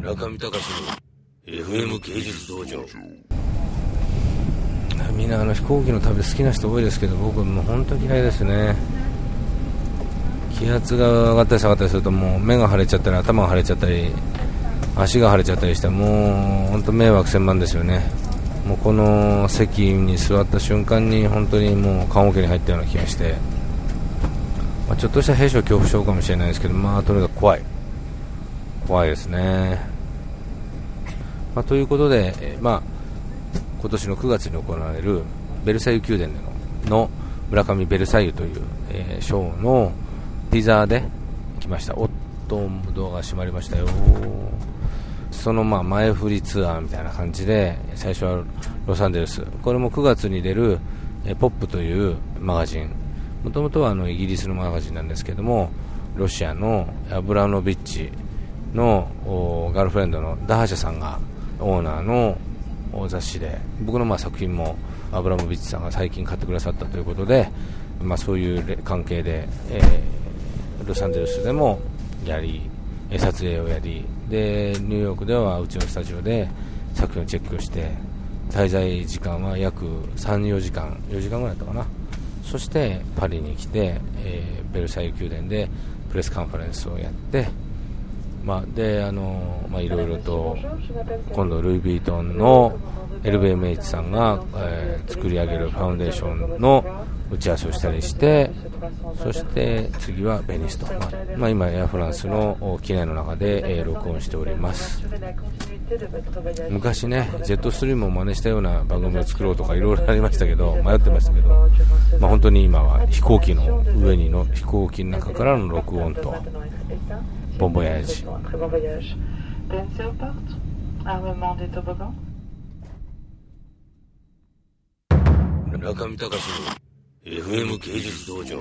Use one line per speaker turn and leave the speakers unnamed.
村上隆の FM 芸術道場。
みんなあの飛行機の旅好きな人多いですけど僕もう本当嫌いですね。気圧が上がったり下がったりするともう目が腫れちゃったり頭が腫れちゃったり足が腫れちゃったりしてもう本当迷惑千万ですよね。もうこの席に座った瞬間に本当にもう棺桶に入ったような気がして、まあ、ちょっとした兵所恐怖症かもしれないですけどまあとにかく怖い。怖いですね、まあ、ということで、えーまあ、今年の9月に行われるベルサイユ宮殿でのの村上ベルサイユという、えーショーのティザーで来ました。おっとドアが閉まりましたよ。そのまあ前振りツアーみたいな感じで最初はロサンゼルス。これも9月に出るえポップというマガジン。もともとはあのイギリスのマガジンなんですけどもロシアのアブラノビッチのガールフレンドのダハシャさんがオーナーの雑誌で僕のまあ作品もアブラモビッチさんが最近買ってくださったということで、まあ、そういう関係で、えーロサンゼルスでもやり撮影をやりでニューヨークではうちのスタジオで作品をチェックして滞在時間は約34時間4時間ぐらいだったかな。そしてパリに来て、えーベルサイユ宮殿でプレスカンファレンスをやってまあ、であのまあいろいろと今度ルイ・ヴィートンの LVMH さんが、えー作り上げるファウンデーションの打ち合わせをしたりしてそして次はベニスと、まあ、今エアフランスの機内の中で、えー録音しております。昔ねジェットストリームを真似したような番組を作ろうとかいろいろありましたけど迷ってましたけど、まあ、本当に今は飛行機の上にの飛行機の中からの録音と。ボンボヤージ
Un très bon voyage. Dancer part Armement des toboggans
村上隆の FM 芸術道場